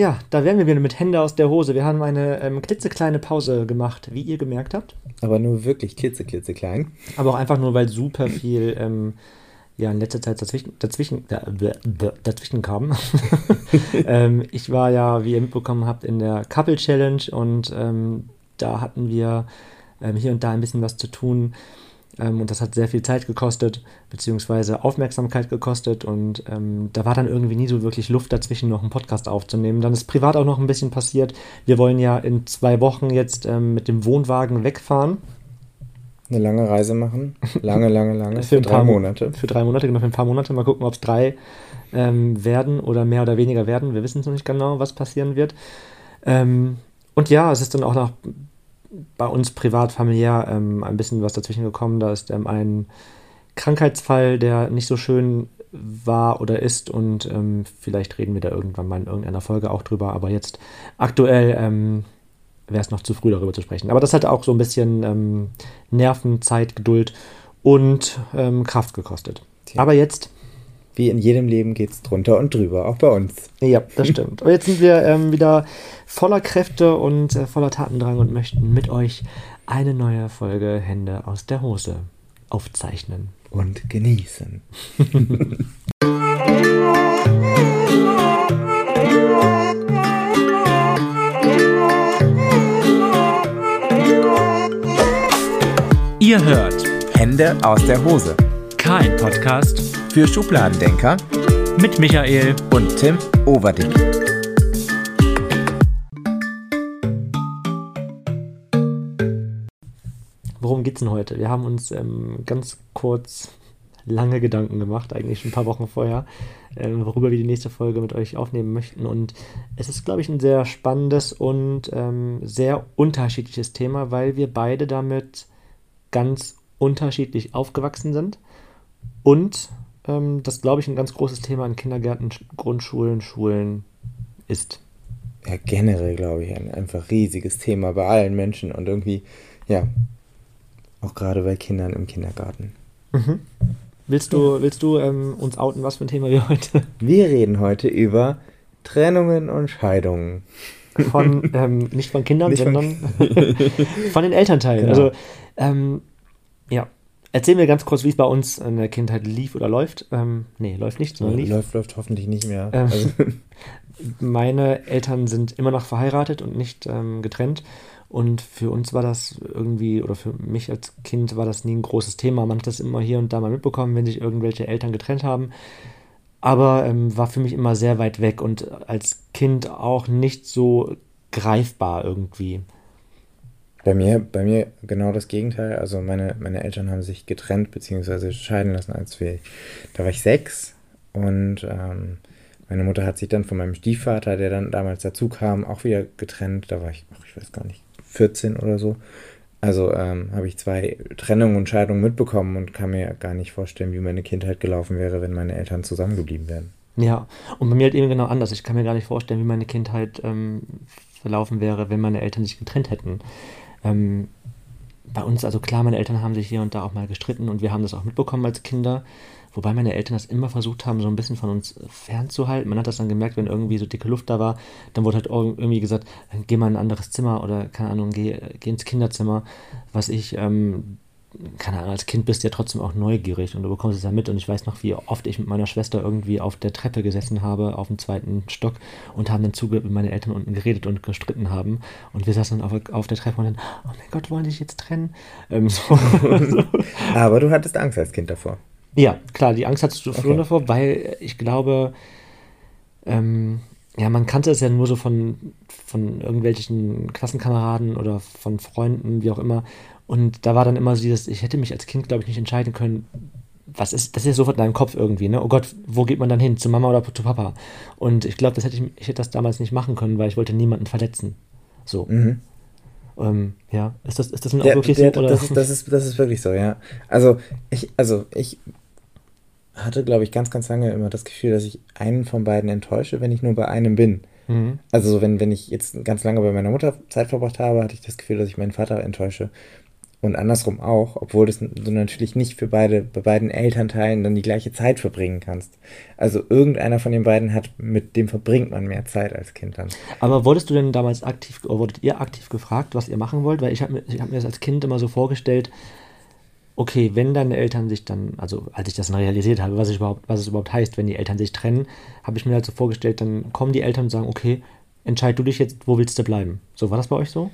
Ja, da wären wir wieder mit Hände aus der Hose. Wir haben eine ähm, klitzekleine Pause gemacht, wie ihr gemerkt habt. Aber nur wirklich klitze, klitzeklein. Aber auch einfach nur, weil super viel ähm, ja, in letzter Zeit dazwischen, dazwischen, dazwischen kam. ähm, ich war ja, wie ihr mitbekommen habt, in der Couple Challenge und ähm, da hatten wir ähm, hier und da ein bisschen was zu tun. Ähm, und das hat sehr viel Zeit gekostet, beziehungsweise Aufmerksamkeit gekostet. Und ähm, da war dann irgendwie nie so wirklich Luft dazwischen, noch einen Podcast aufzunehmen. Dann ist privat auch noch ein bisschen passiert. Wir wollen ja in zwei Wochen jetzt ähm, mit dem Wohnwagen wegfahren. Eine lange Reise machen. Lange, lange, lange. für, für drei Monate. Für drei Monate, genau, für ein paar Monate. Mal gucken, ob es drei ähm, werden oder mehr oder weniger werden. Wir wissen es noch nicht genau, was passieren wird. Ähm, und ja, es ist dann auch noch bei uns privat, familiär ähm, ein bisschen was dazwischen gekommen. Da ist ähm, ein Krankheitsfall, der nicht so schön war oder ist und ähm, vielleicht reden wir da irgendwann mal in irgendeiner Folge auch drüber, aber jetzt aktuell ähm, wäre es noch zu früh darüber zu sprechen. Aber das hat auch so ein bisschen ähm, Nerven, Zeit, Geduld und ähm, Kraft gekostet. Tja. Aber jetzt wie in jedem Leben geht es drunter und drüber, auch bei uns. Ja, das stimmt. Und jetzt sind wir ähm, wieder voller Kräfte und äh, voller Tatendrang und möchten mit euch eine neue Folge Hände aus der Hose aufzeichnen. Und genießen. Ihr hört Hände aus der Hose. Kein Podcast für Schubladendenker mit Michael und Tim Overdick. Worum geht's denn heute? Wir haben uns ähm, ganz kurz lange Gedanken gemacht, eigentlich schon ein paar Wochen vorher, ähm, worüber wir die nächste Folge mit euch aufnehmen möchten. Und es ist, glaube ich, ein sehr spannendes und ähm, sehr unterschiedliches Thema, weil wir beide damit ganz unterschiedlich aufgewachsen sind und ähm, das, glaube ich, ein ganz großes Thema in Kindergärten, Grundschulen, Schulen ist. Ja, generell, glaube ich, ein einfach riesiges Thema bei allen Menschen und irgendwie, ja, auch gerade bei Kindern im Kindergarten. Mhm. Willst du, willst du ähm, uns outen, was für ein Thema wir heute? Wir reden heute über Trennungen und Scheidungen. Von, ähm, nicht von Kindern, nicht sondern von, von den Elternteilen. Genau. Also, ähm, ja, Erzähl mir ganz kurz, wie es bei uns in der Kindheit lief oder läuft. Ähm, nee, läuft nicht, sondern lief. Läuft, läuft hoffentlich nicht mehr. Ähm, also. Meine Eltern sind immer noch verheiratet und nicht ähm, getrennt. Und für uns war das irgendwie, oder für mich als Kind war das nie ein großes Thema. Man hat das immer hier und da mal mitbekommen, wenn sich irgendwelche Eltern getrennt haben. Aber ähm, war für mich immer sehr weit weg und als Kind auch nicht so greifbar irgendwie. Bei mir, bei mir genau das Gegenteil. Also meine, meine Eltern haben sich getrennt bzw. scheiden lassen, als wir, da war ich sechs und ähm, meine Mutter hat sich dann von meinem Stiefvater, der dann damals dazu kam, auch wieder getrennt. Da war ich, ach, ich weiß gar nicht, 14 oder so. Also ähm, habe ich zwei Trennungen und Scheidungen mitbekommen und kann mir gar nicht vorstellen, wie meine Kindheit gelaufen wäre, wenn meine Eltern zusammengeblieben wären. Ja, und bei mir halt eben genau anders. Ich kann mir gar nicht vorstellen, wie meine Kindheit ähm, verlaufen wäre, wenn meine Eltern sich getrennt hätten. Ähm, bei uns, also klar, meine Eltern haben sich hier und da auch mal gestritten und wir haben das auch mitbekommen als Kinder. Wobei meine Eltern das immer versucht haben, so ein bisschen von uns fernzuhalten. Man hat das dann gemerkt, wenn irgendwie so dicke Luft da war, dann wurde halt irgendwie gesagt, geh mal in ein anderes Zimmer oder keine Ahnung, geh, geh ins Kinderzimmer. Was ich ähm, keine Ahnung, als Kind bist du ja trotzdem auch neugierig und du bekommst es ja mit. Und ich weiß noch, wie oft ich mit meiner Schwester irgendwie auf der Treppe gesessen habe, auf dem zweiten Stock und haben dann zugehört, mit meinen Eltern unten geredet und gestritten haben. Und wir saßen dann auf, auf der Treppe und dann, oh mein Gott, wollen die sich jetzt trennen? Ähm, so. Aber du hattest Angst als Kind davor. Ja, klar, die Angst hattest du okay. davor, weil ich glaube, ähm, ja, man kannte es ja nur so von, von irgendwelchen Klassenkameraden oder von Freunden, wie auch immer. Und da war dann immer so dieses, ich hätte mich als Kind, glaube ich, nicht entscheiden können, was ist, das ist ja sofort in deinem Kopf irgendwie, ne? Oh Gott, wo geht man dann hin? Zu Mama oder zu Papa? Und ich glaube, das hätte ich, ich hätte das damals nicht machen können, weil ich wollte niemanden verletzen. So. Mhm. Ähm, ja, ist das, ist das auch der, wirklich der, so? Oder? Das, ist, das, ist, das ist wirklich so, ja. Also ich, also ich hatte, glaube ich, ganz, ganz lange immer das Gefühl, dass ich einen von beiden enttäusche, wenn ich nur bei einem bin. Mhm. Also wenn, wenn ich jetzt ganz lange bei meiner Mutter Zeit verbracht habe, hatte ich das Gefühl, dass ich meinen Vater enttäusche. Und andersrum auch, obwohl das du natürlich nicht für beide, bei beiden Elternteilen dann die gleiche Zeit verbringen kannst. Also irgendeiner von den beiden hat, mit dem verbringt man mehr Zeit als Kind dann. Aber wurdest du denn damals aktiv, oder wurdet ihr aktiv gefragt, was ihr machen wollt? Weil ich habe mir, hab mir das als Kind immer so vorgestellt, okay, wenn deine Eltern sich dann, also als ich das dann realisiert habe, was, ich überhaupt, was es überhaupt heißt, wenn die Eltern sich trennen, habe ich mir halt so vorgestellt, dann kommen die Eltern und sagen, okay, entscheid du dich jetzt, wo willst du bleiben? So, war das bei euch so?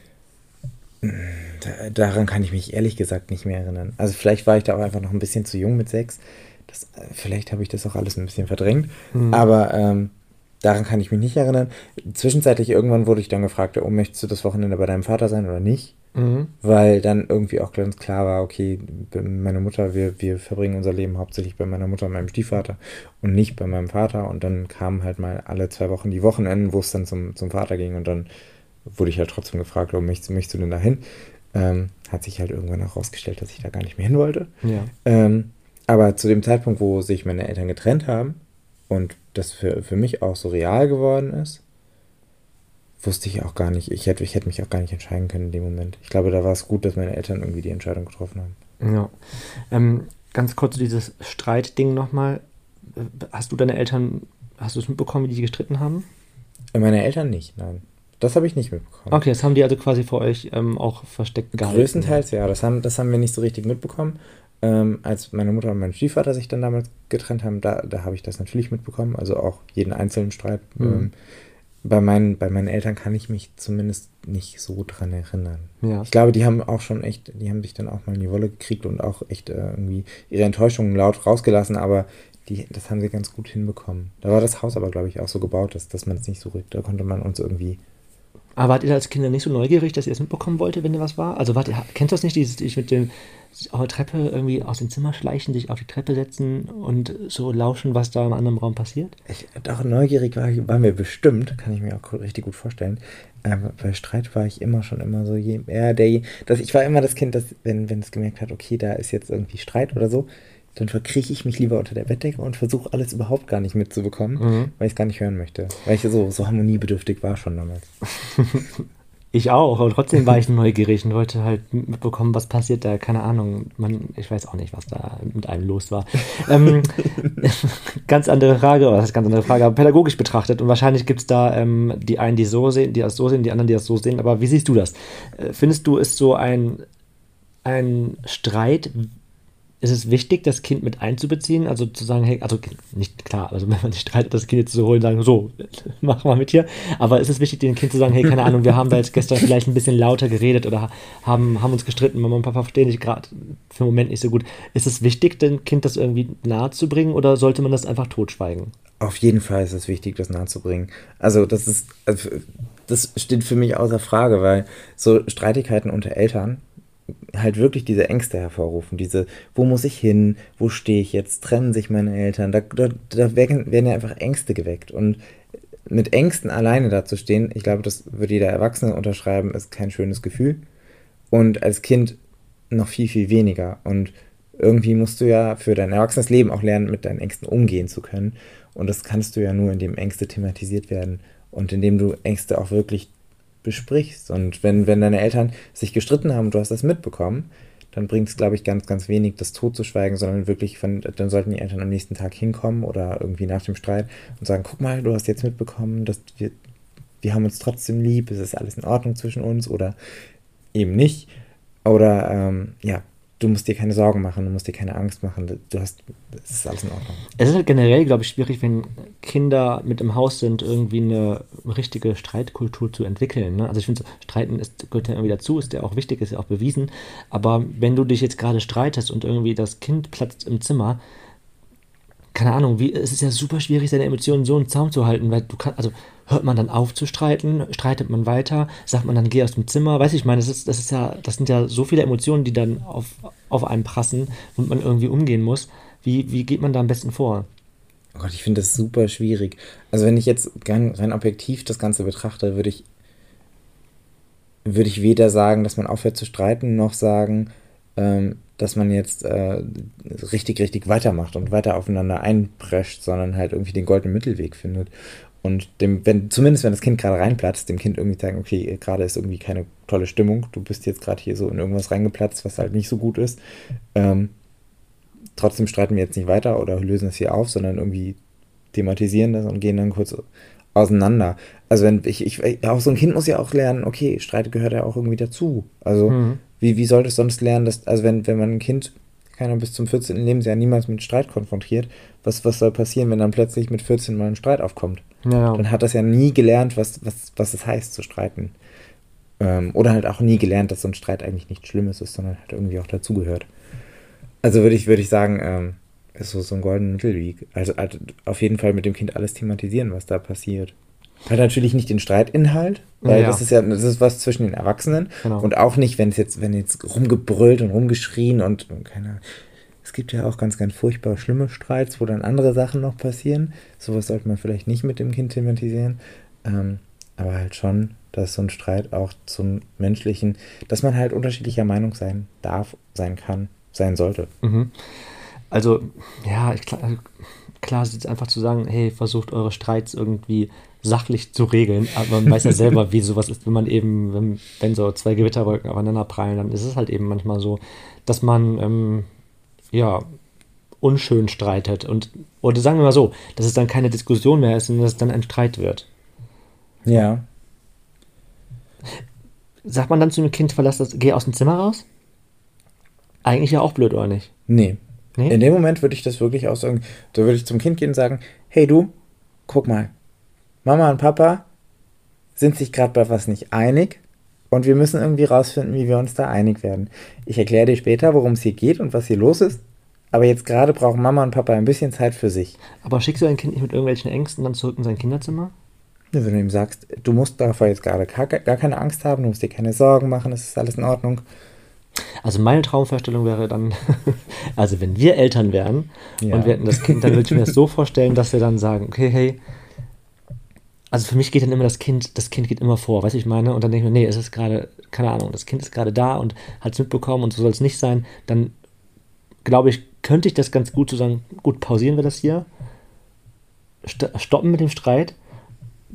Da, daran kann ich mich ehrlich gesagt nicht mehr erinnern. Also vielleicht war ich da auch einfach noch ein bisschen zu jung mit sechs. Das, vielleicht habe ich das auch alles ein bisschen verdrängt. Mhm. Aber ähm, daran kann ich mich nicht erinnern. Zwischenzeitlich irgendwann wurde ich dann gefragt, oh, möchtest du das Wochenende bei deinem Vater sein oder nicht? Mhm. Weil dann irgendwie auch ganz klar war, okay, meine Mutter, wir, wir verbringen unser Leben hauptsächlich bei meiner Mutter und meinem Stiefvater und nicht bei meinem Vater. Und dann kamen halt mal alle zwei Wochen die Wochenenden, wo es dann zum, zum Vater ging und dann wurde ich halt trotzdem gefragt, oh, möchtest, möchtest du denn da hin? Ähm, hat sich halt irgendwann auch rausgestellt, dass ich da gar nicht mehr hin wollte. Ja. Ähm, aber zu dem Zeitpunkt, wo sich meine Eltern getrennt haben und das für, für mich auch so real geworden ist, wusste ich auch gar nicht, ich hätte, ich hätte mich auch gar nicht entscheiden können in dem Moment. Ich glaube, da war es gut, dass meine Eltern irgendwie die Entscheidung getroffen haben. Ja. Ähm, ganz kurz dieses Streitding nochmal. Hast du deine Eltern, hast du es mitbekommen, wie die gestritten haben? Meine Eltern nicht, nein. Das habe ich nicht mitbekommen. Okay, das haben die also quasi vor euch ähm, auch versteckt gehalten. Größtenteils, ja. Das haben, das haben wir nicht so richtig mitbekommen. Ähm, als meine Mutter und mein Stiefvater sich dann damals getrennt haben, da, da habe ich das natürlich mitbekommen. Also auch jeden einzelnen Streit. Mhm. Ähm, bei, meinen, bei meinen Eltern kann ich mich zumindest nicht so dran erinnern. Ja. Ich glaube, die haben auch schon echt, die haben sich dann auch mal in die Wolle gekriegt und auch echt äh, irgendwie ihre Enttäuschungen laut rausgelassen, aber die, das haben sie ganz gut hinbekommen. Da war das Haus aber, glaube ich, auch so gebaut, dass, dass man es nicht so rückt. Da konnte man uns irgendwie aber wart ihr als Kinder nicht so neugierig, dass ihr es mitbekommen wolltet, wenn da was war? Also wart ihr, kennst du das nicht, dieses ich mit dem auf der Treppe irgendwie aus dem Zimmer schleichen, sich auf die Treppe setzen und so lauschen, was da im anderen Raum passiert? Ich, doch neugierig war, waren wir bestimmt, kann ich mir auch richtig gut vorstellen. Aber bei Streit war ich immer schon immer so, je, ja, der, das, ich war immer das Kind, das, wenn, wenn es gemerkt hat, okay, da ist jetzt irgendwie Streit oder so, dann verkrieche ich mich lieber unter der Bettdecke und versuche alles überhaupt gar nicht mitzubekommen, mhm. weil ich es gar nicht hören möchte. Weil ich so, so harmoniebedürftig war schon damals. ich auch, aber trotzdem war ich neugierig und wollte halt mitbekommen, was passiert da. Keine Ahnung, man, ich weiß auch nicht, was da mit einem los war. ähm, ganz andere Frage, oder das ist ganz andere Frage, aber pädagogisch betrachtet und wahrscheinlich gibt es da ähm, die einen, die so sehen, die das so sehen, die anderen, die das so sehen, aber wie siehst du das? Äh, findest du, ist so ein, ein Streit ist es wichtig, das Kind mit einzubeziehen, also zu sagen, hey, also nicht klar, also wenn man sich streitet, das Kind jetzt zu holen, sagen, so, mach mal mit hier, aber ist es wichtig, dem Kind zu sagen, hey, keine Ahnung, wir haben da jetzt gestern vielleicht ein bisschen lauter geredet oder haben, haben uns gestritten, Mama und Papa verstehen sich gerade für den Moment nicht so gut. Ist es wichtig, dem Kind das irgendwie nahe zu bringen oder sollte man das einfach totschweigen? Auf jeden Fall ist es wichtig, das nahe zu bringen. Also das ist, also das steht für mich außer Frage, weil so Streitigkeiten unter Eltern halt wirklich diese Ängste hervorrufen. Diese, wo muss ich hin? Wo stehe ich jetzt? Trennen sich meine Eltern? Da, da, da werden, ja einfach Ängste geweckt. Und mit Ängsten alleine dazustehen, ich glaube, das würde jeder Erwachsene unterschreiben, ist kein schönes Gefühl. Und als Kind noch viel, viel weniger. Und irgendwie musst du ja für dein erwachsenes Leben auch lernen, mit deinen Ängsten umgehen zu können. Und das kannst du ja nur, indem Ängste thematisiert werden und indem du Ängste auch wirklich besprichst. Und wenn, wenn deine Eltern sich gestritten haben und du hast das mitbekommen, dann bringt es, glaube ich, ganz, ganz wenig, das totzuschweigen, sondern wirklich, von, dann sollten die Eltern am nächsten Tag hinkommen oder irgendwie nach dem Streit und sagen, guck mal, du hast jetzt mitbekommen, dass wir, wir haben uns trotzdem lieb, es ist alles in Ordnung zwischen uns oder eben nicht. Oder ähm, ja, du musst dir keine Sorgen machen, du musst dir keine Angst machen, du hast, es ist alles in Ordnung. Es ist halt generell, glaube ich, schwierig, wenn Kinder mit im Haus sind, irgendwie eine richtige Streitkultur zu entwickeln. Ne? Also ich finde, Streiten ist, gehört ja irgendwie dazu, ist ja auch wichtig, ist ja auch bewiesen. Aber wenn du dich jetzt gerade streitest und irgendwie das Kind platzt im Zimmer, keine Ahnung, wie, es ist ja super schwierig, seine Emotionen so im Zaum zu halten, weil du kannst, also hört man dann auf zu streiten, streitet man weiter, sagt man dann, geh aus dem Zimmer, weiß ich, ich meine, das ist, das ist ja, das sind ja so viele Emotionen, die dann auf, auf einen prassen und man irgendwie umgehen muss. Wie, wie geht man da am besten vor? Oh Gott, ich finde das super schwierig. Also wenn ich jetzt rein, objektiv das Ganze betrachte, würde ich, würde ich weder sagen, dass man aufhört zu streiten, noch sagen, ähm, dass man jetzt äh, richtig, richtig weitermacht und weiter aufeinander einprescht, sondern halt irgendwie den goldenen Mittelweg findet. Und dem, wenn, zumindest wenn das Kind gerade reinplatzt, dem Kind irgendwie sagen, okay, gerade ist irgendwie keine tolle Stimmung, du bist jetzt gerade hier so in irgendwas reingeplatzt, was halt nicht so gut ist. Ähm, trotzdem streiten wir jetzt nicht weiter oder lösen es hier auf, sondern irgendwie thematisieren das und gehen dann kurz auseinander. Also wenn ich, ich, auch so ein Kind muss ja auch lernen, okay, Streit gehört ja auch irgendwie dazu. Also mhm. Wie, wie soll das sonst lernen, dass, also wenn, wenn man ein Kind, keiner bis zum 14. Lebensjahr niemals mit Streit konfrontiert, was, was soll passieren, wenn dann plötzlich mit 14 mal ein Streit aufkommt? Ja. Dann hat das ja nie gelernt, was, was, was es heißt zu streiten. Ähm, oder halt auch nie gelernt, dass so ein Streit eigentlich nichts Schlimmes ist, sondern halt irgendwie auch dazugehört. Also würde ich, würde ich sagen, ähm, ist so, so ein goldener Mittelweg. Also, also auf jeden Fall mit dem Kind alles thematisieren, was da passiert. Halt natürlich nicht den Streitinhalt, weil ja. das ist ja das ist was zwischen den Erwachsenen genau. und auch nicht, wenn es jetzt wenn jetzt rumgebrüllt und rumgeschrien und, und keine es gibt ja auch ganz ganz furchtbar schlimme Streits, wo dann andere Sachen noch passieren. Sowas sollte man vielleicht nicht mit dem Kind thematisieren, ähm, aber halt schon, dass so ein Streit auch zum menschlichen, dass man halt unterschiedlicher Meinung sein darf, sein kann, sein sollte. Mhm. Also ja, klar, klar ist jetzt einfach zu sagen, hey, versucht eure Streits irgendwie sachlich zu regeln, aber man weiß ja selber, wie sowas ist, wenn man eben, wenn, wenn so zwei Gewitterwolken aufeinander prallen, dann ist es halt eben manchmal so, dass man, ähm, ja, unschön streitet und, oder sagen wir mal so, dass es dann keine Diskussion mehr ist, sondern dass es dann ein Streit wird. Ja. Sagt man dann zu einem Kind, verlass das, geh aus dem Zimmer raus? Eigentlich ja auch blöd, oder nicht? Nee. nee? In dem Moment würde ich das wirklich auch sagen, da würde ich zum Kind gehen und sagen, hey du, guck mal, Mama und Papa sind sich gerade bei was nicht einig und wir müssen irgendwie rausfinden, wie wir uns da einig werden. Ich erkläre dir später, worum es hier geht und was hier los ist. Aber jetzt gerade brauchen Mama und Papa ein bisschen Zeit für sich. Aber schickst du dein Kind nicht mit irgendwelchen Ängsten dann zurück in sein Kinderzimmer? Wenn du ihm sagst, du musst davor jetzt gerade gar, gar keine Angst haben, du musst dir keine Sorgen machen, es ist alles in Ordnung. Also meine Traumvorstellung wäre dann, also wenn wir Eltern wären ja. und wir hätten das Kind, dann würde ich mir das so vorstellen, dass wir dann sagen, okay, hey, also für mich geht dann immer das Kind, das Kind geht immer vor, weißt du, ich meine? Und dann denke ich mir, nee, es ist gerade, keine Ahnung, das Kind ist gerade da und hat es mitbekommen und so soll es nicht sein. Dann glaube ich, könnte ich das ganz gut so sagen, gut, pausieren wir das hier, stoppen mit dem Streit,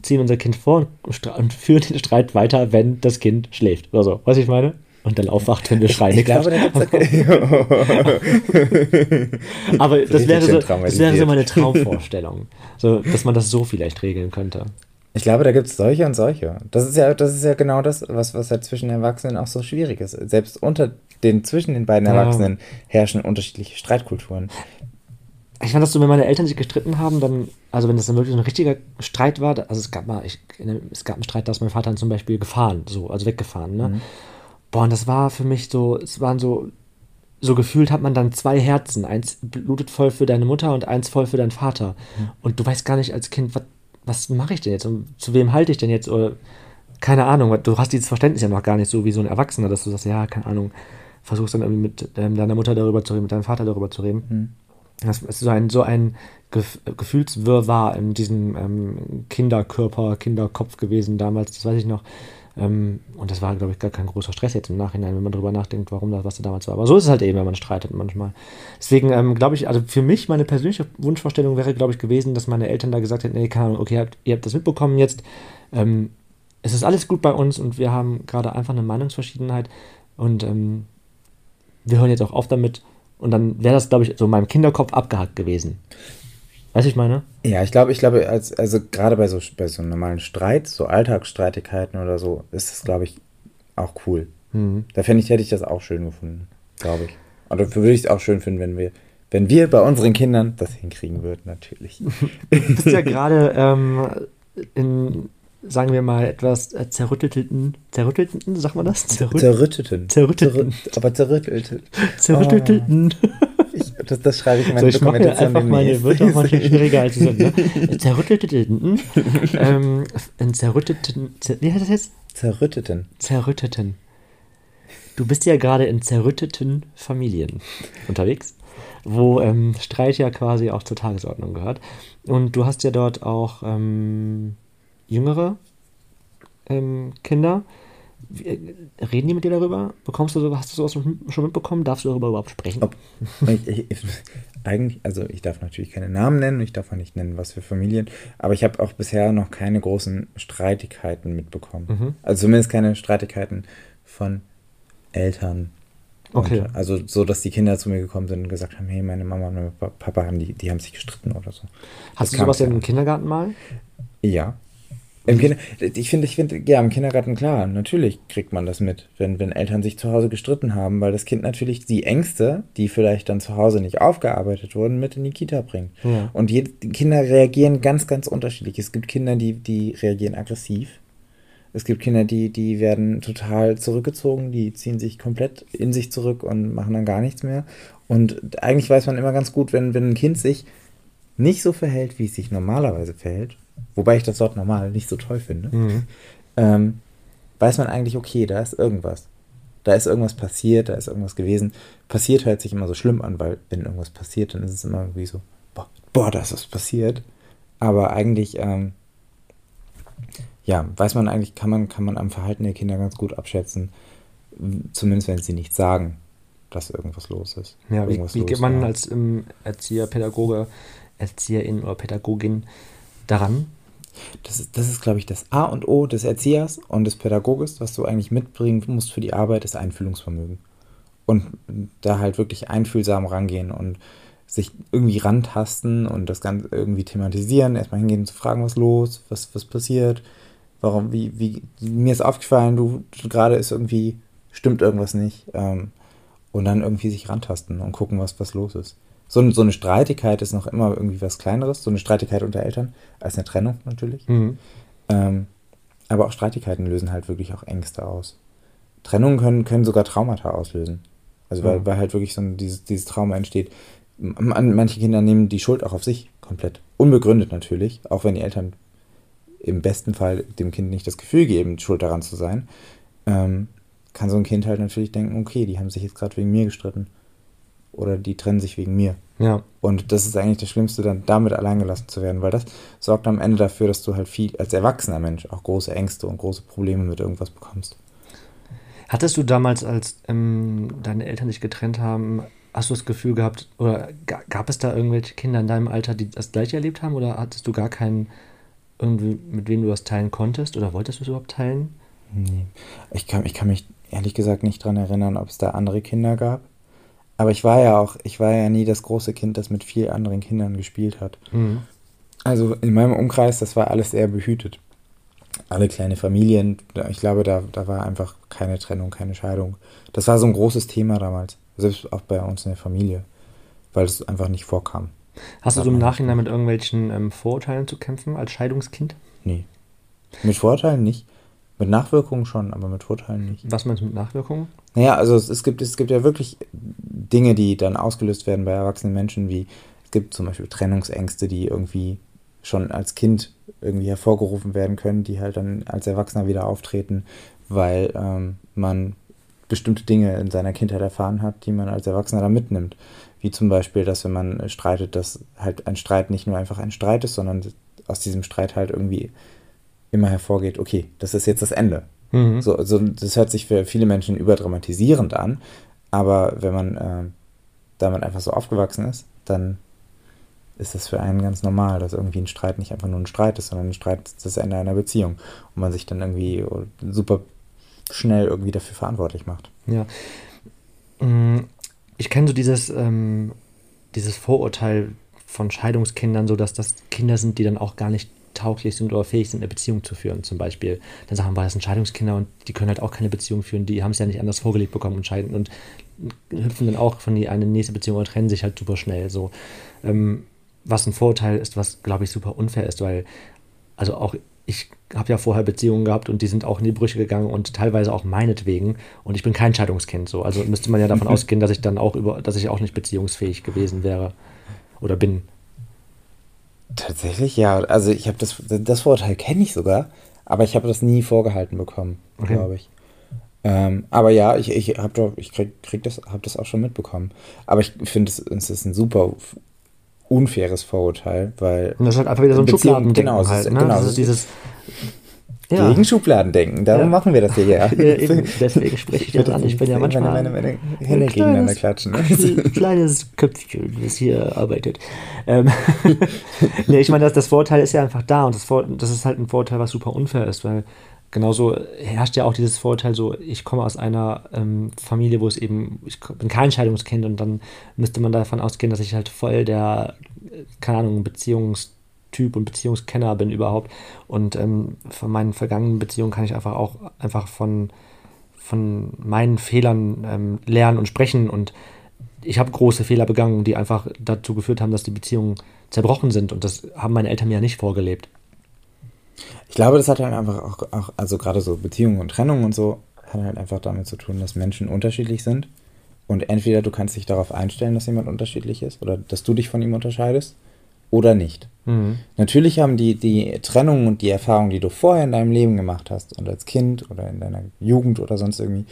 ziehen unser Kind vor und, und führen den Streit weiter, wenn das Kind schläft oder so. Weißt du, ich meine? Und dann aufwacht, wenn wir schreien. Ich glaube, Aber das wäre, so, das wäre so meine Traumvorstellung, so, dass man das so vielleicht regeln könnte. Ich glaube, da gibt es solche und solche. Das ist ja, das ist ja genau das, was, was halt zwischen Erwachsenen auch so schwierig ist. Selbst unter den, zwischen den beiden Erwachsenen ja. herrschen unterschiedliche Streitkulturen. Ich fand das so, wenn meine Eltern sich gestritten haben, dann, also wenn das dann wirklich so ein richtiger Streit war, also es gab mal, ich, es gab einen Streit, da ist mein Vater dann zum Beispiel gefahren, so, also weggefahren, ne? Mhm. Boah, und das war für mich so, es waren so, so gefühlt hat man dann zwei Herzen. Eins blutet voll für deine Mutter und eins voll für deinen Vater. Mhm. Und du weißt gar nicht als Kind, was, was mache ich denn jetzt und zu wem halte ich denn jetzt? Oder keine Ahnung, du hast dieses Verständnis ja noch gar nicht so wie so ein Erwachsener, dass du sagst, ja, keine Ahnung, versuchst dann irgendwie mit ähm, deiner Mutter darüber zu reden, mit deinem Vater darüber zu reden. Mhm. Das ist so ein, so ein Gef Gefühlswirrwarr in diesem ähm, Kinderkörper, Kinderkopf gewesen damals, das weiß ich noch. Ähm, und das war, glaube ich, gar kein großer Stress jetzt im Nachhinein, wenn man darüber nachdenkt, warum das, was da damals war. Aber so ist es halt eben, wenn man streitet manchmal. Deswegen ähm, glaube ich, also für mich, meine persönliche Wunschvorstellung wäre, glaube ich, gewesen, dass meine Eltern da gesagt hätten, nee, keine Ahnung, okay, ihr habt, ihr habt das mitbekommen jetzt. Ähm, es ist alles gut bei uns und wir haben gerade einfach eine Meinungsverschiedenheit und ähm, wir hören jetzt auch auf damit. Und dann wäre das, glaube ich, so in meinem Kinderkopf abgehackt gewesen. Weißt du, ich meine? Ja, ich glaube, ich glaube, als, also gerade bei so, bei so einem normalen Streit, so Alltagsstreitigkeiten oder so, ist das, glaube ich, auch cool. Mhm. Da fände ich, hätte ich das auch schön gefunden, glaube ich. Und dafür würde ich es auch schön finden, wenn wir, wenn wir bei unseren Kindern das hinkriegen würden, natürlich. du bist ja gerade ähm, in, sagen wir mal, etwas äh, zerrüttelten, zerrüttelten, sagt man das? Zerrüt zerrütteten. Zerrütteten. aber zerrüttelten. Zerrüttelten. Oh. Ich, das, das, schreibe ich in meine so, ich Dokumentation. Einfach meine, wird auch manchmal schwieriger als so, ne? Zerrütteten. ähm, in zerrütteten. Wie heißt das jetzt? Zerrütteten. Zerrütteten. Du bist ja gerade in zerrütteten Familien unterwegs, wo ähm, Streit ja quasi auch zur Tagesordnung gehört. Und du hast ja dort auch ähm, jüngere ähm, Kinder. Äh, reden die mit dir darüber? Bekommst du so, hast du sowas schon mitbekommen? Darfst du darüber überhaupt sprechen? Ob, ich, ich, eigentlich, also ich darf natürlich keine Namen nennen, ich darf auch nicht nennen, was für Familien, aber ich habe auch bisher noch keine großen Streitigkeiten mitbekommen. Mhm. Also zumindest keine Streitigkeiten von Eltern. Okay. Und, also so, dass die Kinder zu mir gekommen sind und gesagt haben, hey, meine Mama und mein Pa- Papa haben die, die haben sich gestritten oder so. Hast Das du sowas denn im. Kindergarten mal? Ja. Im Kinder, ich finde, ich finde, ja, im Kindergarten, klar, natürlich kriegt man das mit, wenn, wenn Eltern sich zu Hause gestritten haben, weil das Kind natürlich die Ängste, die vielleicht dann zu Hause nicht aufgearbeitet wurden, mit in die Kita bringt. Ja. Und die Kinder reagieren ganz, ganz unterschiedlich. Es gibt Kinder, die, die reagieren aggressiv. Es gibt Kinder, die, die werden total zurückgezogen, die ziehen sich komplett in sich zurück und machen dann gar nichts mehr. Und eigentlich weiß man immer ganz gut, wenn, wenn ein Kind sich nicht so verhält, wie es sich normalerweise verhält, wobei ich das Wort normal nicht so toll finde, Mhm. ähm, weiß man eigentlich, okay, da ist irgendwas. Da ist irgendwas passiert, da ist irgendwas gewesen. Passiert hört sich immer so schlimm an, weil wenn irgendwas passiert, dann ist es immer irgendwie so, boah, boah da ist was passiert. Aber eigentlich, ähm, ja, weiß man eigentlich, kann man, kann man am Verhalten der Kinder ganz gut abschätzen, zumindest wenn sie nicht sagen, dass irgendwas los ist. Ja, wie, wie geht man als ähm, Erzieher, Pädagoge, Erzieherin oder Pädagogin daran? Das ist, das ist glaube ich, das A und O des Erziehers und des Pädagoges, was du eigentlich mitbringen musst für die Arbeit, ist Einfühlungsvermögen. Und da halt wirklich einfühlsam rangehen und sich irgendwie rantasten und das Ganze irgendwie thematisieren, erstmal hingehen zu fragen, was los, was, was passiert, warum, wie, wie, mir ist aufgefallen, du, du gerade ist irgendwie, stimmt irgendwas nicht. Ähm, und dann irgendwie sich rantasten und gucken, was, was los ist. So, so eine Streitigkeit ist noch immer irgendwie was Kleineres, so eine Streitigkeit unter Eltern, als eine Trennung natürlich. Mhm. Ähm, aber auch Streitigkeiten lösen halt wirklich auch Ängste aus. Trennungen können, können sogar Traumata auslösen. Also weil, Mhm. weil halt wirklich so ein, dieses, dieses Trauma entsteht. Man, manche Kinder nehmen die Schuld auch auf sich komplett. Unbegründet natürlich, auch wenn die Eltern im besten Fall dem Kind nicht das Gefühl geben, schuld daran zu sein, ähm, kann so ein Kind halt natürlich denken, okay, die haben sich jetzt gerade wegen mir gestritten. Oder die trennen sich wegen mir. Ja, Und das ist eigentlich das Schlimmste, dann damit alleingelassen zu werden, weil das sorgt am Ende dafür, dass du halt viel als erwachsener Mensch auch große Ängste und große Probleme mit irgendwas bekommst. Hattest du damals, als ähm, deine Eltern sich getrennt haben, hast du das Gefühl gehabt, oder ga- gab es da irgendwelche Kinder in deinem Alter, die das gleiche erlebt haben, oder hattest du gar keinen, irgendwie, mit wem du das teilen konntest, oder wolltest du es überhaupt teilen? Nee. Ich kann, ich kann mich ehrlich gesagt nicht dran erinnern, ob es da andere Kinder gab. Aber ich war ja auch, ich war ja nie das große Kind, das mit vielen anderen Kindern gespielt hat. Mhm. Also in meinem Umkreis, das war alles eher behütet. Alle kleine Familien, ich glaube, da, da war einfach keine Trennung, keine Scheidung. Das war so ein großes Thema damals, selbst auch bei uns in der Familie, weil es einfach nicht vorkam. Hast du so im Nachhinein mit irgendwelchen ähm, Vorurteilen zu kämpfen als Scheidungskind? Nee. Mit Vorteilen nicht. Mit Nachwirkungen schon, aber mit Vorteilen nicht. Was meinst du mit Nachwirkungen? Naja, also es, es, gibt, es gibt ja wirklich Dinge, die dann ausgelöst werden bei erwachsenen Menschen, wie es gibt zum Beispiel Trennungsängste, die irgendwie schon als Kind irgendwie hervorgerufen werden können, die halt dann als Erwachsener wieder auftreten, weil ähm, man bestimmte Dinge in seiner Kindheit erfahren hat, die man als Erwachsener dann mitnimmt. Wie zum Beispiel, dass wenn man streitet, dass halt ein Streit nicht nur einfach ein Streit ist, sondern aus diesem Streit halt irgendwie immer hervorgeht, okay, das ist jetzt das Ende. Mhm. So, also das hört sich für viele Menschen überdramatisierend an, aber wenn man äh, damit einfach so aufgewachsen ist, dann ist das für einen ganz normal, dass irgendwie ein Streit nicht einfach nur ein Streit ist, sondern ein Streit ist das Ende einer Beziehung und man sich dann irgendwie super schnell irgendwie dafür verantwortlich macht. Ja. Mm, Ich kenne so dieses, ähm, dieses Vorurteil von Scheidungskindern, so dass das Kinder sind, die dann auch gar nicht tauglich sind oder fähig sind, eine Beziehung zu führen, zum Beispiel. Dann sagen wir, das sind Scheidungskinder und die können halt auch keine Beziehung führen, die haben es ja nicht anders vorgelegt bekommen und scheiden und hüpfen dann auch von die eine nächste Beziehung oder trennen sich halt super schnell. So. Ähm, was ein Vorurteil ist, was, glaube ich, super unfair ist, weil, also auch ich habe ja vorher Beziehungen gehabt und die sind auch in die Brüche gegangen und teilweise auch meinetwegen. Und ich bin kein Scheidungskind so. Also müsste man ja davon ausgehen, dass ich dann auch über, dass ich auch nicht beziehungsfähig gewesen wäre oder bin. Tatsächlich, ja. Also ich habe das, das Vorurteil kenne ich sogar, aber ich habe das nie vorgehalten bekommen, Okay. glaube ich. Ähm, aber ja, ich, ich habe doch, ich krieg, krieg das, habe das auch schon mitbekommen. Aber ich finde, es, es ist ein super unfaires Vorurteil, weil Und das ist halt einfach wieder so ein Schubladendenken genau, halt. Ne? genau, das ist- dieses, Ja. Gegen Schubladendenken. Darum Ja. machen wir das hier. Ja. Eben, deswegen spreche ich das an. Ich bin ja manchmal meine, meine ein Hände kleines- gegeneinander klatschen. Ne? kleines Köpfchen, das hier arbeitet. Ähm, nee, ich meine, das, das Vorurteil ist ja einfach da und das, das ist halt ein Vorurteil, was super unfair ist, weil genauso herrscht ja auch dieses Vorurteil so, ich komme aus einer ähm, Familie, wo es eben, ich bin kein Scheidungskind und dann müsste man davon ausgehen, dass ich halt voll der, äh, keine Ahnung, Beziehungstyp und Beziehungskenner bin überhaupt und ähm, von meinen vergangenen Beziehungen kann ich einfach auch einfach von von meinen Fehlern ähm, lernen und sprechen und ich habe große Fehler begangen, die einfach dazu geführt haben, dass die Beziehungen zerbrochen sind und das haben meine Eltern mir ja nicht vorgelebt. Ich glaube, das hat halt einfach auch, auch also gerade so Beziehungen und Trennung und so, hat halt einfach damit zu tun, dass Menschen unterschiedlich sind. Und entweder du kannst dich darauf einstellen, dass jemand unterschiedlich ist oder dass du dich von ihm unterscheidest oder nicht. Natürlich haben die, die Trennungen und die Erfahrungen, die du vorher in deinem Leben gemacht hast und als Kind oder in deiner Jugend oder sonst irgendwie,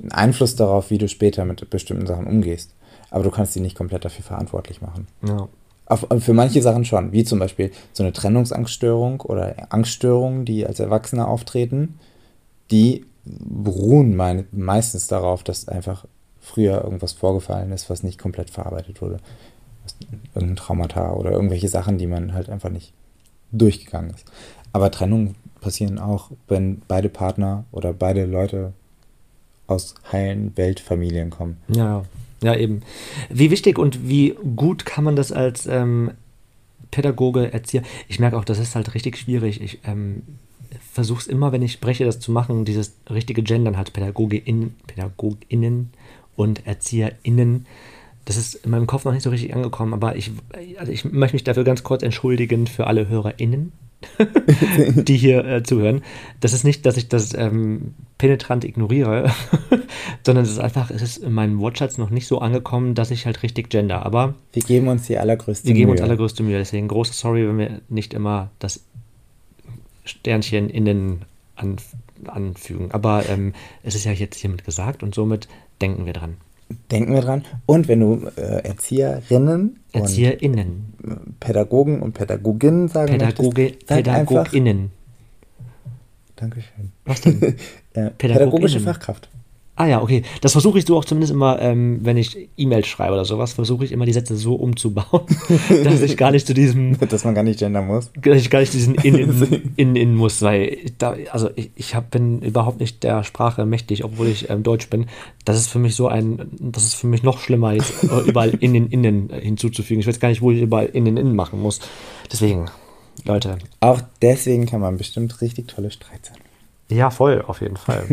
einen Einfluss darauf, wie du später mit bestimmten Sachen umgehst. Aber du kannst sie nicht komplett dafür verantwortlich machen. Ja. Auf, für manche Sachen schon, wie zum Beispiel so eine Trennungsangststörung oder Angststörungen, die als Erwachsene auftreten, die beruhen mein, meistens darauf, dass einfach früher irgendwas vorgefallen ist, was nicht komplett verarbeitet wurde. Irgendein Traumata oder irgendwelche Sachen, die man halt einfach nicht durchgegangen ist. Aber Trennungen passieren auch, wenn beide Partner oder beide Leute aus heilen Weltfamilien kommen. Ja, ja, eben. Wie wichtig und wie gut kann man das als ähm, Pädagoge, Erzieher? Ich merke auch, das ist halt richtig schwierig. Ich ähm, versuche es immer, wenn ich spreche, das zu machen, dieses richtige Gendern hat PädagogInnen, PädagogInnen und ErzieherInnen. Das ist in meinem Kopf noch nicht so richtig angekommen, aber ich, also ich möchte mich dafür ganz kurz entschuldigen für alle HörerInnen, die hier äh, zuhören. Das ist nicht, dass ich das ähm, penetrant ignoriere, sondern es ist einfach, es ist in meinem Wortschatz noch nicht so angekommen, dass ich halt richtig gender. Aber Wir geben uns die allergrößte wir geben Mühe. uns allergrößte Mühe. Deswegen große Sorry, wenn wir nicht immer das Sternchen innen an, anfügen. Aber ähm, es ist ja jetzt hiermit gesagt und somit denken wir dran. Denken wir dran. Und wenn du äh, Erzieherinnen ErzieherInnen, und Pädagogen und Pädagoginnen sagen Pädagoge, möchtest, sag PädagogInnen. Dankeschön. Was denn? Äh, pädagogische Fachkraft. Ah ja, okay. Das versuche ich so auch zumindest immer, ähm, wenn ich E-Mails schreibe oder sowas, versuche ich immer die Sätze so umzubauen, dass ich gar nicht zu diesem, Dass man gar nicht gendern muss. dass ich gar nicht diesen in in, in, in muss, weil ich da, also ich, ich hab, bin überhaupt nicht der Sprache mächtig, obwohl ich ähm, Deutsch bin. Das ist für mich so ein, das ist für mich noch schlimmer, jetzt äh, überall in den Innen äh, hinzuzufügen. Ich weiß gar nicht, wo ich überall in den Innen machen muss. Deswegen, Leute. Auch deswegen kann man bestimmt richtig tolle Streit sein. Ja, voll, auf jeden Fall.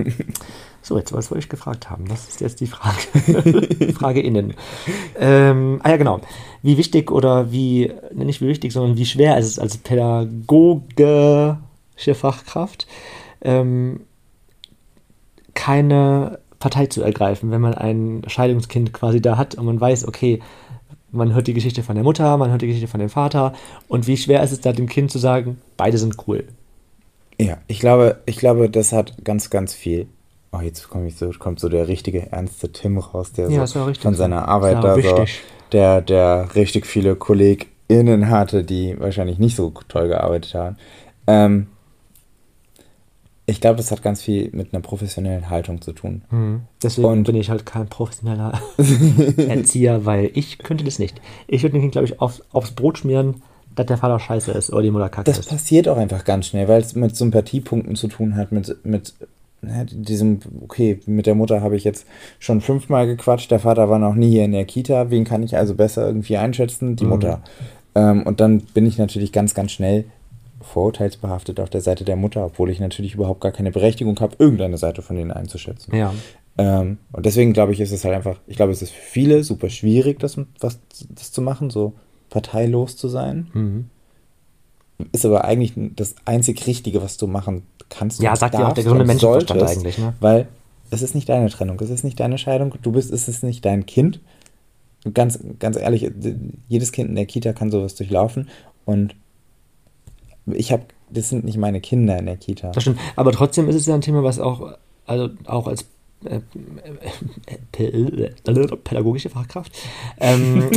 So, jetzt was wollte ich gefragt haben. Das ist jetzt die Frage. Frage innen. Ähm, ah ja, genau. Wie wichtig oder wie, nicht wie wichtig, sondern wie schwer ist es als pädagogische Fachkraft, ähm, keine Partei zu ergreifen, wenn man ein Scheidungskind quasi da hat und man weiß, okay, man hört die Geschichte von der Mutter, man hört die Geschichte von dem Vater und wie schwer ist es da dem Kind zu sagen, beide sind cool. Ja, ich glaube, ich glaube, das hat ganz, ganz viel. Oh, jetzt kommt so, kommt so der richtige, ernste Tim raus, der Ja, so von seiner Arbeit da so, der, der richtig viele KollegInnen hatte, die wahrscheinlich nicht so toll gearbeitet haben. Ähm, ich glaube, das hat ganz viel mit einer professionellen Haltung zu tun. Hm. Deswegen Und- bin ich halt kein professioneller Erzieher, weil ich könnte das nicht. Ich würde dem Kind, glaube ich, auf, aufs Brot schmieren, dass der Vater scheiße ist oder die Mutter kacke Das ist. passiert auch einfach ganz schnell, weil es mit Sympathiepunkten zu tun hat, mit, mit ne, diesem, okay, mit der Mutter habe ich jetzt schon fünfmal gequatscht, der Vater war noch nie hier in der Kita, wen kann ich also besser irgendwie einschätzen? Die Mhm. Mutter. Ähm, und dann bin ich natürlich ganz, ganz schnell vorurteilsbehaftet auf der Seite der Mutter, obwohl ich natürlich überhaupt gar keine Berechtigung habe, irgendeine Seite von denen einzuschätzen. Ja. Ähm, und deswegen glaube ich, ist es halt einfach, ich glaube, es ist für viele super schwierig, das, was, das zu machen, so parteilos zu sein. Mhm. Ist aber eigentlich das einzig Richtige, was du machen kannst. Ja, sagt ja auch der gesunde und Menschenverstand solltest, eigentlich, ne? Weil es ist nicht deine Trennung, es ist nicht deine Scheidung, du bist, es ist nicht dein Kind. Ganz, ganz ehrlich, jedes Kind in der Kita kann sowas durchlaufen und ich habe, das sind nicht meine Kinder in der Kita. Das stimmt. Aber trotzdem ist es ja ein Thema, was auch, also auch als äh, äh, äh, pädagogische Fachkraft, ähm,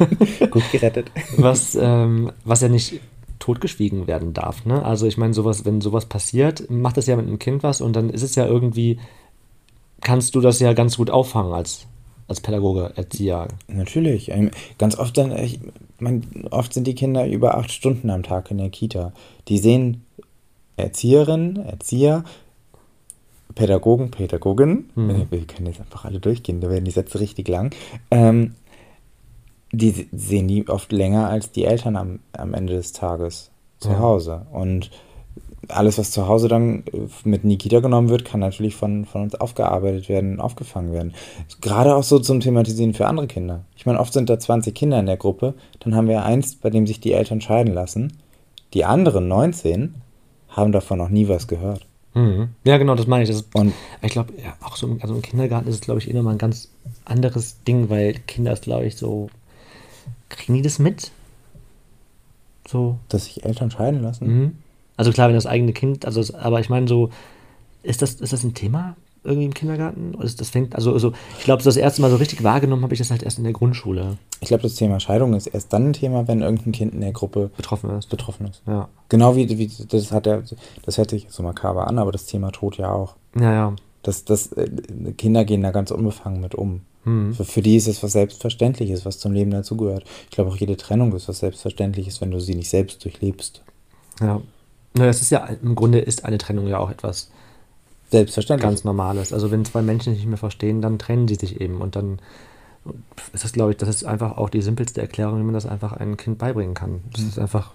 Gut gerettet. was, ähm, was ja nicht totgeschwiegen werden darf. Ne? Also ich meine, sowas, wenn sowas passiert, macht das ja mit einem Kind was und dann ist es ja irgendwie, kannst du das ja ganz gut auffangen als, als Pädagoge, Erzieher. Natürlich. Ähm, Ganz oft, dann, ich mein, oft sind die Kinder über acht Stunden am Tag in der Kita. Die sehen Erzieherinnen, Erzieher, Pädagogen, Pädagoginnen. Mhm. Wir können jetzt einfach alle durchgehen, da werden die Sätze richtig lang. Ähm, die se- sehen die oft länger als die Eltern am, am Ende des Tages zu Ja. Hause. Und alles, was zu Hause dann äh, mit in die Kita genommen wird, kann natürlich von, von uns aufgearbeitet werden, aufgefangen werden. Gerade auch so zum Thematisieren für andere Kinder. Ich meine, oft sind da 20 Kinder in der Gruppe, dann haben wir eins, bei dem sich die Eltern scheiden lassen. Die anderen 19 haben davon noch nie was gehört. Mhm. Ja, genau, das meine ich. Das Und ich glaube, ja, auch so im, also im Kindergarten ist es, glaube ich, eh nochmal ein ganz anderes Ding, weil Kinder ist, glaube ich, so, kriegen die das mit? So, dass sich Eltern scheiden lassen. Mhm. Also klar, wenn das eigene Kind, also aber ich meine so, ist das, ist das ein Thema irgendwie im Kindergarten? Oder ist das fängt, also, also ich glaube, das erste Mal so richtig wahrgenommen habe ich das halt erst in der Grundschule Ich glaube, das Thema Scheidung ist erst dann ein Thema, wenn irgendein Kind in der Gruppe betroffen ist. betroffen ist. Ja. Genau wie, wie das hat er, das hört sich so makaber an, aber das Thema Tod ja auch. Ja, ja. Das, das, äh, Kinder gehen da ganz unbefangen mit um. Mhm. Für, für die ist es was Selbstverständliches, was zum Leben dazugehört. Ich glaube auch jede Trennung ist was Selbstverständliches, wenn du sie nicht selbst durchlebst. Ja. Na, das ist ja, im Grunde ist eine Trennung ja auch etwas Selbstverständlich. ganz Normales. Also wenn zwei Menschen sich nicht mehr verstehen, dann trennen sie sich eben und dann ist das, glaube ich, das ist einfach auch die simpelste Erklärung, wie man das einfach einem Kind beibringen kann. Das ist einfach,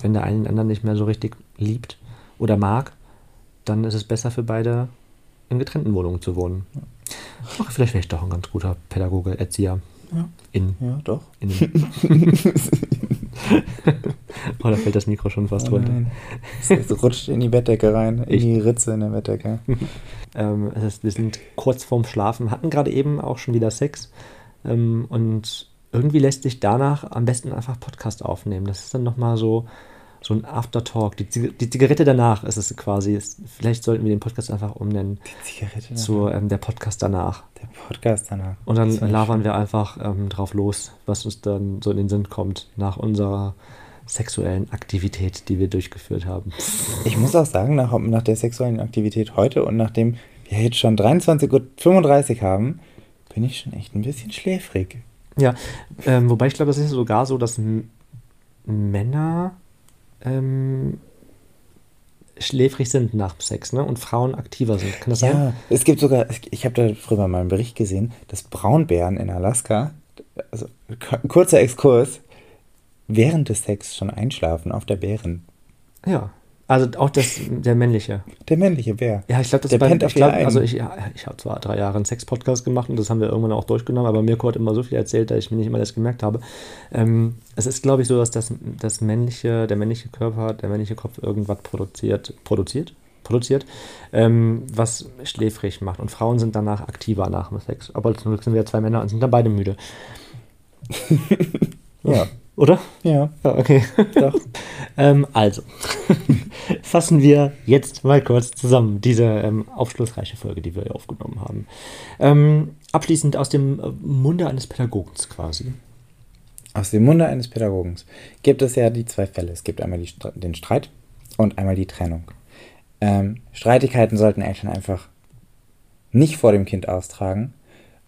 wenn der eine den anderen nicht mehr so richtig liebt oder mag, dann ist es besser für beide in getrennten Wohnungen zu wohnen. Ach, vielleicht wäre ich doch ein ganz guter Pädagoge, Erzieher. Ja. In, ja, doch. in oh, da fällt das Mikro schon fast Oh runter. Es rutscht in die Bettdecke rein, in Ich- die Ritze in der Bettdecke. Ähm, es ist, wir sind kurz vorm Schlafen, hatten gerade eben auch schon wieder Sex. Ähm, und irgendwie lässt sich danach am besten einfach Podcast aufnehmen. Das ist dann nochmal so, so ein Aftertalk. Die, Zig- die Zigarette danach ist es quasi. Ist, vielleicht sollten wir den Podcast einfach umnennen Zigarette. zu ähm, der Podcast danach. Der Podcast danach. Und dann labern schön. wir einfach ähm, drauf los, was uns dann so in den Sinn kommt nach unserer sexuellen Aktivität, die wir durchgeführt haben. Ich muss auch sagen, nach, nach der sexuellen Aktivität heute und nachdem wir jetzt schon 23.35 Uhr haben, bin ich schon echt ein bisschen schläfrig. Ja, ähm, wobei ich glaube, es ist sogar so, dass Männer ähm, schläfrig sind nach dem Sex, ne? Und Frauen aktiver sind. Kann das sein? Ja, es gibt sogar, ich habe da früher mal einen Bericht gesehen, dass Braunbären in Alaska, also kurzer Exkurs, während des Sex schon einschlafen auf der Bären. Ja. Also auch das, der männliche. Der männliche Bär. Ja, ich glaube, das Der bei, pennt ich glaub, also ich, ja, ich habe zwar drei Jahre einen Sex-Podcast gemacht und das haben wir irgendwann auch durchgenommen, aber Mirko hat immer so viel erzählt, dass ich mir nicht immer das gemerkt habe. Ähm, es ist, glaube ich, so, dass das, das männliche, der männliche Körper, der männliche Kopf irgendwas produziert, produziert, produziert, ähm, was schläfrig macht. Und Frauen sind danach aktiver nach dem Sex. Aber zum Glück sind wir ja zwei Männer und sind dann beide müde. Ja, Oder? ja, Ja, okay. doch. Ähm, also, fassen wir jetzt mal kurz zusammen diese ähm, aufschlussreiche Folge, die wir hier aufgenommen haben. Ähm, abschließend aus dem äh, Munde eines Pädagogens quasi. Aus dem Munde eines Pädagogen gibt es ja die zwei Fälle. Es gibt einmal die, den Streit und einmal die Trennung. Ähm, Streitigkeiten sollten Eltern einfach nicht vor dem Kind austragen.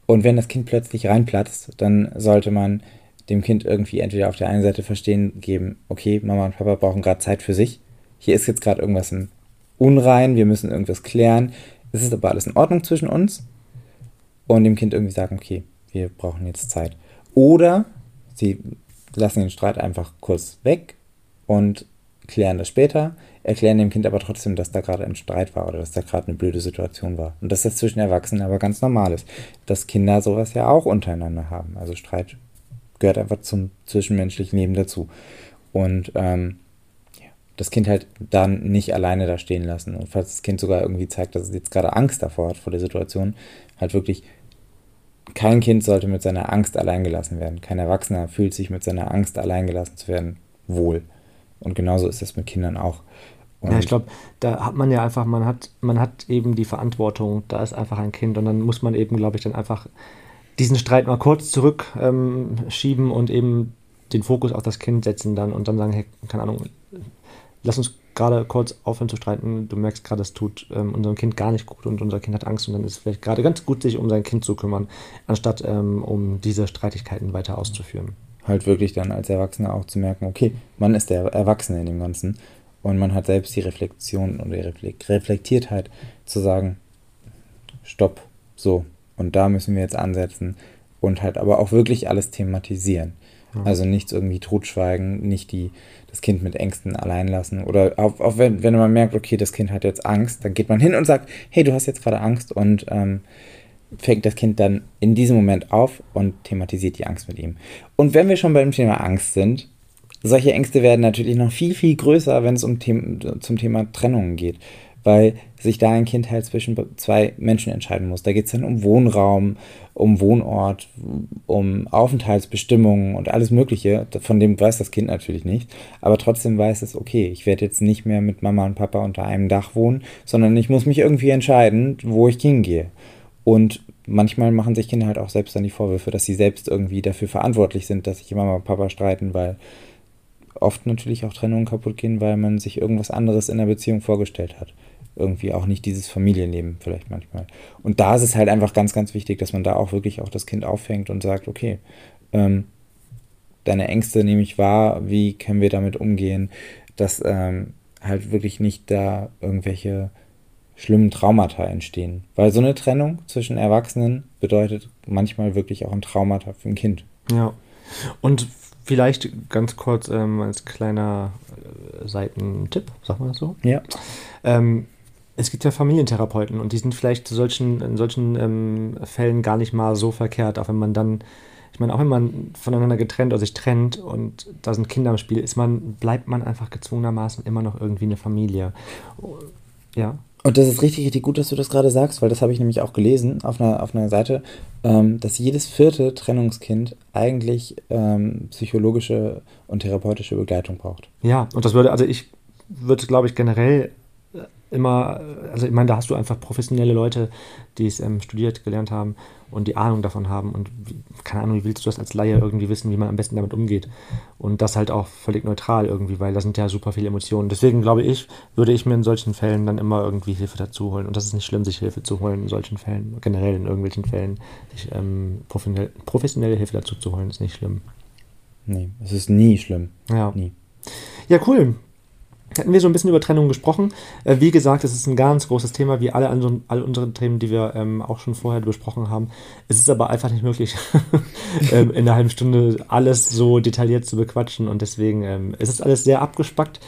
Und wenn das Kind plötzlich reinplatzt, dann sollte man dem Kind irgendwie entweder auf der einen Seite verstehen geben, okay, Mama und Papa brauchen gerade Zeit für sich. Hier ist jetzt gerade irgendwas im Unrein, wir müssen irgendwas klären. Es ist aber alles in Ordnung zwischen uns. Und dem Kind irgendwie sagen, okay, wir brauchen jetzt Zeit. Oder sie lassen den Streit einfach kurz weg und klären das später, erklären dem Kind aber trotzdem, dass da gerade ein Streit war oder dass da gerade eine blöde Situation war. Und dass das zwischen Erwachsenen aber ganz normal ist. Dass Kinder sowas ja auch untereinander haben. Also Streit gehört einfach zum zwischenmenschlichen Leben dazu. Und ähm, das Kind halt dann nicht alleine da stehen lassen. Und falls das Kind sogar irgendwie zeigt, dass es jetzt gerade Angst davor hat, vor der Situation, halt wirklich kein Kind sollte mit seiner Angst alleingelassen werden. Kein Erwachsener fühlt sich mit seiner Angst alleingelassen zu werden wohl. Und genauso ist es mit Kindern auch. Ja, ich glaube, da hat man ja einfach, man hat, man hat eben die Verantwortung, da ist einfach ein Kind und dann muss man eben, glaube ich, dann einfach diesen Streit mal kurz zurückschieben ähm, und eben den Fokus auf das Kind setzen dann und dann sagen, hey, keine Ahnung, lass uns gerade kurz aufhören zu streiten. Du merkst gerade, es tut ähm, unserem Kind gar nicht gut und unser Kind hat Angst und dann ist es vielleicht gerade ganz gut, sich um sein Kind zu kümmern, anstatt ähm, um diese Streitigkeiten weiter auszuführen. Halt wirklich dann als Erwachsener auch zu merken, okay, man ist der Erwachsene in dem Ganzen und man hat selbst die Reflexion und die Reflektiertheit zu sagen, stopp, so, und da müssen wir jetzt ansetzen und halt aber auch wirklich alles thematisieren. Ja. Also nichts irgendwie totschweigen, nicht die, das Kind mit Ängsten allein lassen. Oder auch, auch wenn, wenn man merkt, okay, das Kind hat jetzt Angst, dann geht man hin und sagt, hey, du hast jetzt gerade Angst und ähm, fängt das Kind dann in diesem Moment auf und thematisiert die Angst mit ihm. Und wenn wir schon beim Thema Angst sind, solche Ängste werden natürlich noch viel, viel größer, wenn es um Themen, zum Thema Trennungen geht weil sich da ein Kind halt zwischen zwei Menschen entscheiden muss. Da geht es dann um Wohnraum, um Wohnort, um Aufenthaltsbestimmungen und alles Mögliche. Von dem weiß das Kind natürlich nicht. Aber trotzdem weiß es, okay, ich werde jetzt nicht mehr mit Mama und Papa unter einem Dach wohnen, sondern ich muss mich irgendwie entscheiden, wo ich hingehe. Und manchmal machen sich Kinder halt auch selbst dann die Vorwürfe, dass sie selbst irgendwie dafür verantwortlich sind, dass sich Mama und Papa streiten, weil oft natürlich auch Trennungen kaputt gehen, weil man sich irgendwas anderes in der Beziehung vorgestellt hat irgendwie auch nicht dieses Familienleben vielleicht manchmal. Und da ist es halt einfach ganz, ganz wichtig, dass man da auch wirklich auch das Kind auffängt und sagt, okay, ähm, deine Ängste nehme ich wahr, wie können wir damit umgehen, dass ähm, halt wirklich nicht da irgendwelche schlimmen Traumata entstehen. Weil so eine Trennung zwischen Erwachsenen bedeutet manchmal wirklich auch ein Traumata für ein Kind. Ja. Und vielleicht ganz kurz ähm, als kleiner äh, Seitentipp, sagen wir das so? Ja. Ähm, es gibt ja Familientherapeuten und die sind vielleicht zu solchen, in solchen ähm, Fällen gar nicht mal so verkehrt, auch wenn man dann, ich meine, auch wenn man voneinander getrennt oder sich trennt und da sind Kinder im Spiel, ist man, bleibt man einfach gezwungenermaßen immer noch irgendwie eine Familie. Ja. Und das ist richtig, richtig gut, dass du das gerade sagst, weil das habe ich nämlich auch gelesen auf einer, auf einer Seite, ähm, dass jedes vierte Trennungskind eigentlich ähm, psychologische und therapeutische Begleitung braucht. Ja, und das würde, also ich würde, glaube ich, generell immer, also ich meine, da hast du einfach professionelle Leute, die es ähm, studiert, gelernt haben und die Ahnung davon haben. Und wie, keine Ahnung, wie willst du das als Laie irgendwie wissen, wie man am besten damit umgeht? Und das halt auch völlig neutral irgendwie, weil da sind ja super viele Emotionen. Deswegen glaube ich, würde ich mir in solchen Fällen dann immer irgendwie Hilfe dazu holen. Und das ist nicht schlimm, sich Hilfe zu holen in solchen Fällen, generell in irgendwelchen Fällen, sich ähm, professionelle, professionelle Hilfe dazu zu holen, ist nicht schlimm. Nee, es ist nie schlimm. Ja. Nie. Ja, cool hätten wir so ein bisschen über Trennung gesprochen. Äh, wie gesagt, es ist ein ganz großes Thema, wie alle, anderen, alle unsere Themen, die wir ähm, auch schon vorher besprochen haben. Es ist aber einfach nicht möglich, ähm, in einer halben Stunde alles so detailliert zu bequatschen und deswegen ähm, es ist alles sehr abgespackt.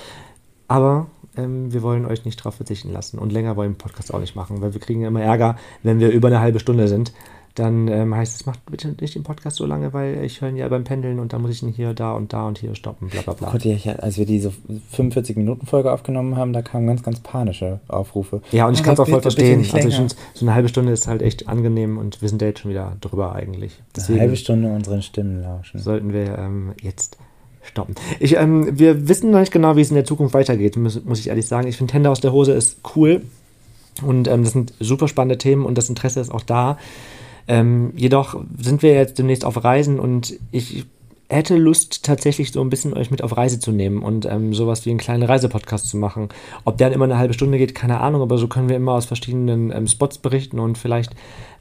Aber ähm, wir wollen euch nicht darauf verzichten lassen und länger wollen den Podcast auch nicht machen, weil wir kriegen ja immer Ärger, wenn wir über eine halbe Stunde sind dann ähm, heißt es, macht bitte nicht den Podcast so lange, weil ich höre ihn ja beim Pendeln und dann muss ich ihn hier, da und da und hier stoppen, bla bla bla. Gott, ja, als wir diese 45-Minuten-Folge aufgenommen haben, da kamen ganz, ganz panische Aufrufe. Ja, und ich kann es auch voll verstehen. Also ich find, so eine halbe Stunde ist halt echt angenehm und wir sind ja jetzt schon wieder drüber eigentlich. Deswegen eine halbe Stunde unseren Stimmen lauschen. Sollten wir ähm, jetzt stoppen. Ich, ähm, wir wissen noch nicht genau, wie es in der Zukunft weitergeht, muss, muss ich ehrlich sagen. Ich finde Hände aus der Hose ist cool und ähm, das sind super spannende Themen und das Interesse ist auch da. Ähm, jedoch sind wir jetzt demnächst auf Reisen und ich hätte Lust, tatsächlich so ein bisschen euch mit auf Reise zu nehmen und ähm, sowas wie einen kleinen Reisepodcast zu machen. Ob der dann immer eine halbe Stunde geht, keine Ahnung, aber so können wir immer aus verschiedenen ähm, Spots berichten und vielleicht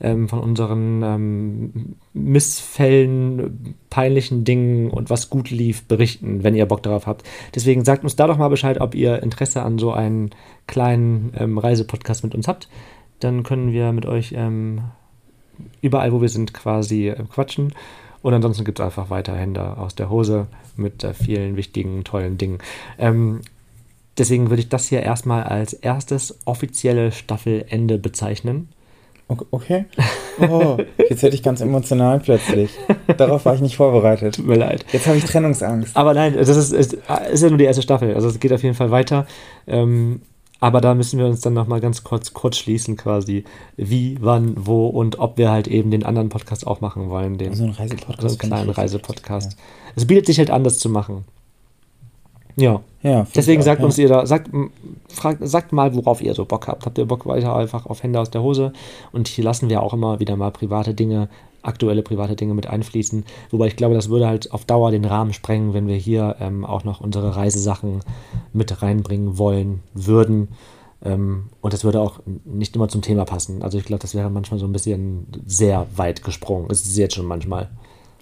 ähm, von unseren ähm, Missfällen, peinlichen Dingen und was gut lief berichten, wenn ihr Bock darauf habt. Deswegen sagt uns da doch mal Bescheid, ob ihr Interesse an so einen kleinen ähm, Reisepodcast mit uns habt. Dann können wir mit euch ähm, überall, wo wir sind, quasi äh, quatschen. Und ansonsten gibt es einfach weiter Hände aus der Hose mit äh, vielen wichtigen, tollen Dingen. Ähm, deswegen würde ich das hier erstmal als erstes offizielle Staffelende bezeichnen. Okay. Oh, jetzt werde ich ganz emotional plötzlich. Darauf war ich nicht vorbereitet. Tut mir leid. Jetzt habe ich Trennungsangst. Aber nein, das ist, ist, ist, ja nur die erste Staffel. Also es geht auf jeden Fall weiter. Ähm, aber da müssen wir uns dann nochmal ganz kurz, kurz schließen, quasi, wie, wann, wo und ob wir halt eben den anderen Podcast auch machen wollen. Den, so ein Reisepodcast. So einen kleinen Reisepodcast. Ja. Es bietet sich halt anders zu machen. Ja. ja Deswegen sagt auch, uns ja. ihr da, sagt, fragt, sagt mal, worauf ihr so Bock habt. Habt ihr Bock weiter einfach auf Hände aus der Hose? Und hier lassen wir auch immer wieder mal private Dinge aktuelle private Dinge mit einfließen. Wobei ich glaube, das würde halt auf Dauer den Rahmen sprengen, wenn wir hier ähm, auch noch unsere Reisesachen mit reinbringen wollen würden. Ähm, und das würde auch nicht immer zum Thema passen. Also ich glaube, das wäre manchmal so ein bisschen sehr weit gesprungen. Es ist jetzt schon manchmal.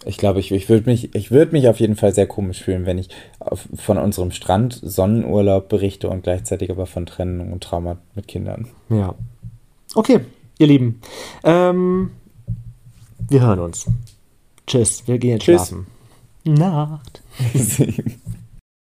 Ich glaube, ich, ich würde mich, würd mich auf jeden Fall sehr komisch fühlen, wenn ich auf, von unserem Strand Sonnenurlaub berichte und gleichzeitig aber von Trennung und Trauma mit Kindern. Ja. Okay, ihr Lieben. Ähm, wir hören uns. Tschüss, wir gehen jetzt Tschüss. schlafen. Nacht.